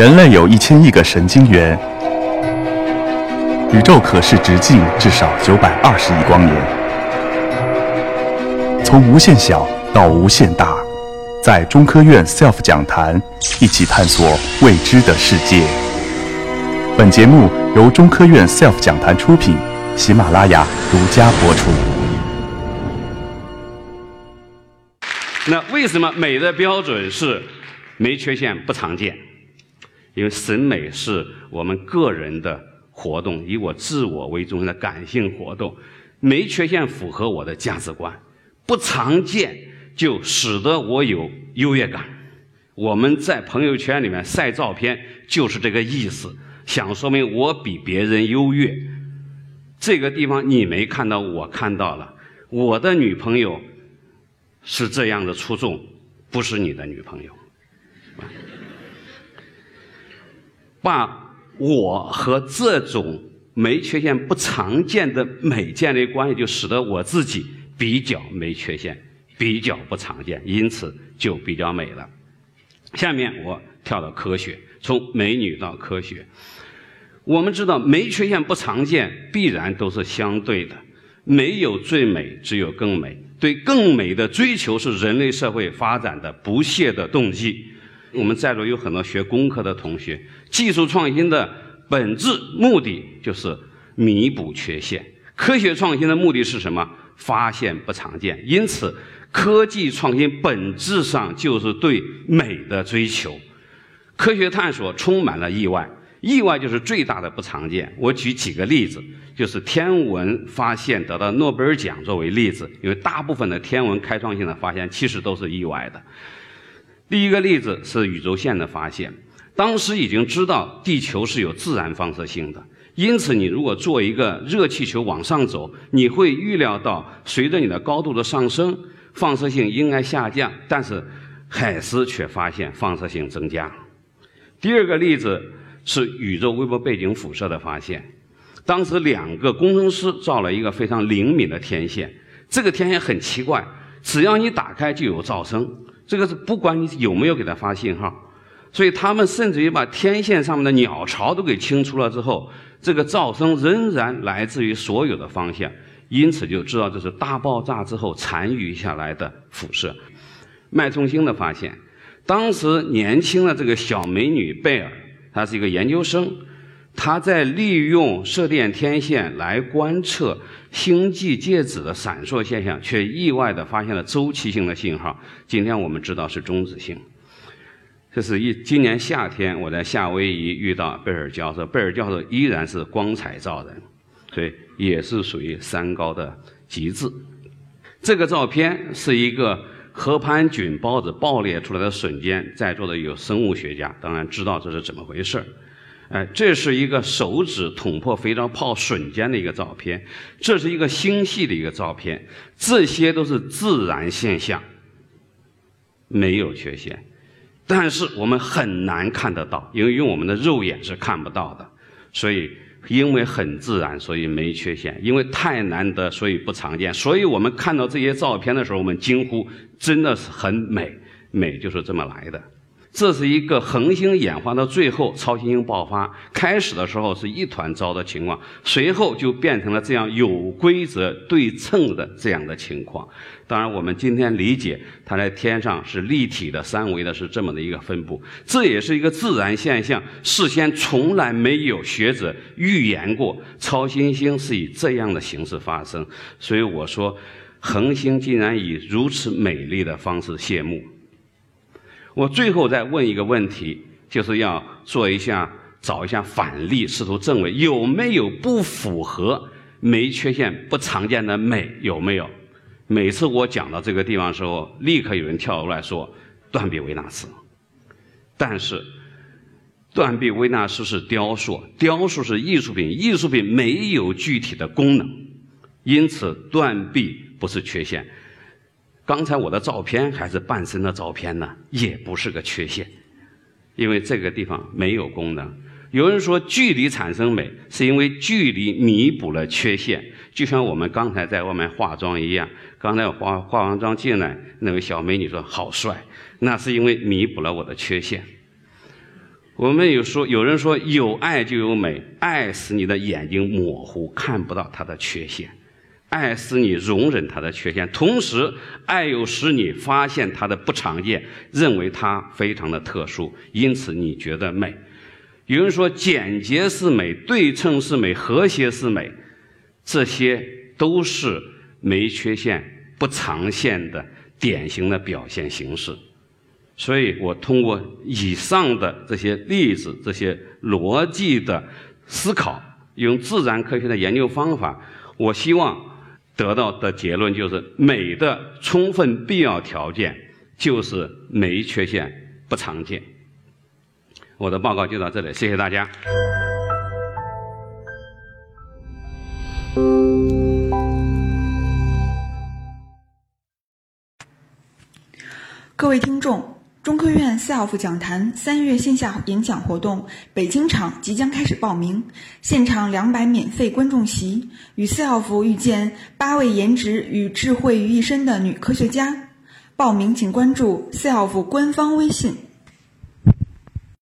人类有一千亿个神经元，宇宙可视直径至少九百二十亿光年。从无限小到无限大，在中科院 SELF 讲坛一起探索未知的世界。本节目由中科院 SELF 讲坛出品，喜马拉雅独家播出。那为什么美的标准是没缺陷、不常见？因为审美是我们个人的活动，以我自我为中心的感性活动，没缺陷符合我的价值观，不常见就使得我有优越感。我们在朋友圈里面晒照片就是这个意思，想说明我比别人优越。这个地方你没看到，我看到了。我的女朋友是这样的出众，不是你的女朋友。把我和这种没缺陷、不常见的美建立关系，就使得我自己比较没缺陷、比较不常见，因此就比较美了。下面我跳到科学，从美女到科学。我们知道，没缺陷、不常见必然都是相对的，没有最美，只有更美。对更美的追求是人类社会发展的不懈的动机。我们在座有很多学工科的同学，技术创新的本质目的就是弥补缺陷，科学创新的目的是什么？发现不常见。因此，科技创新本质上就是对美的追求。科学探索充满了意外，意外就是最大的不常见。我举几个例子，就是天文发现得到诺贝尔奖作为例子，因为大部分的天文开创性的发现其实都是意外的。第一个例子是宇宙线的发现，当时已经知道地球是有自然放射性的，因此你如果做一个热气球往上走，你会预料到随着你的高度的上升，放射性应该下降，但是海斯却发现放射性增加。第二个例子是宇宙微波背景辐射的发现，当时两个工程师造了一个非常灵敏的天线，这个天线很奇怪，只要你打开就有噪声。这个是不管你有没有给它发信号，所以他们甚至于把天线上面的鸟巢都给清除了之后，这个噪声仍然来自于所有的方向，因此就知道这是大爆炸之后残余下来的辐射。脉冲星的发现，当时年轻的这个小美女贝尔，她是一个研究生。他在利用射电天线来观测星际介质的闪烁现象，却意外地发现了周期性的信号。今天我们知道是中子星。这是一今年夏天我在夏威夷遇到贝尔教授，贝尔教授依然是光彩照人，所以也是属于三高的极致。这个照片是一个河盘菌孢子爆裂出来的瞬间，在座的有生物学家，当然知道这是怎么回事儿。哎，这是一个手指捅破肥皂泡瞬间的一个照片，这是一个星系的一个照片，这些都是自然现象，没有缺陷，但是我们很难看得到，因为用我们的肉眼是看不到的，所以因为很自然，所以没缺陷；因为太难得，所以不常见。所以我们看到这些照片的时候，我们惊呼：真的是很美，美就是这么来的。这是一个恒星演化到最后，超新星爆发。开始的时候是一团糟的情况，随后就变成了这样有规则、对称的这样的情况。当然，我们今天理解它在天上是立体的、三维的，是这么的一个分布。这也是一个自然现象，事先从来没有学者预言过超新星是以这样的形式发生。所以我说，恒星竟然以如此美丽的方式谢幕。我最后再问一个问题，就是要做一下找一下反例，试图证伪有没有不符合没缺陷、不常见的美有没有？每次我讲到这个地方的时候，立刻有人跳出来说断臂维纳斯。但是断臂维纳斯是雕塑，雕塑是艺术品，艺术品没有具体的功能，因此断臂不是缺陷。刚才我的照片还是半身的照片呢，也不是个缺陷，因为这个地方没有功能。有人说距离产生美，是因为距离弥补了缺陷，就像我们刚才在外面化妆一样。刚才我化化完妆进来，那位小美女说好帅，那是因为弥补了我的缺陷。我们有说，有人说有爱就有美，爱使你的眼睛模糊，看不到它的缺陷；爱使你容忍它的缺陷，同时爱又使你发现它的不常见，认为它非常的特殊，因此你觉得美。有人说简洁是美，对称是美，和谐是美，这些都是没缺陷、不常见的典型的表现形式。所以我通过以上的这些例子、这些逻辑的思考，用自然科学的研究方法，我希望得到的结论就是：美的充分必要条件就是没缺陷、不常见。我的报告就到这里，谢谢大家。各位听众。中科院 SELF 讲坛三月线下演讲活动北京场即将开始报名，现场两百免费观众席，与 SELF 遇见八位颜值与智慧于一身的女科学家。报名请关注 SELF 官方微信。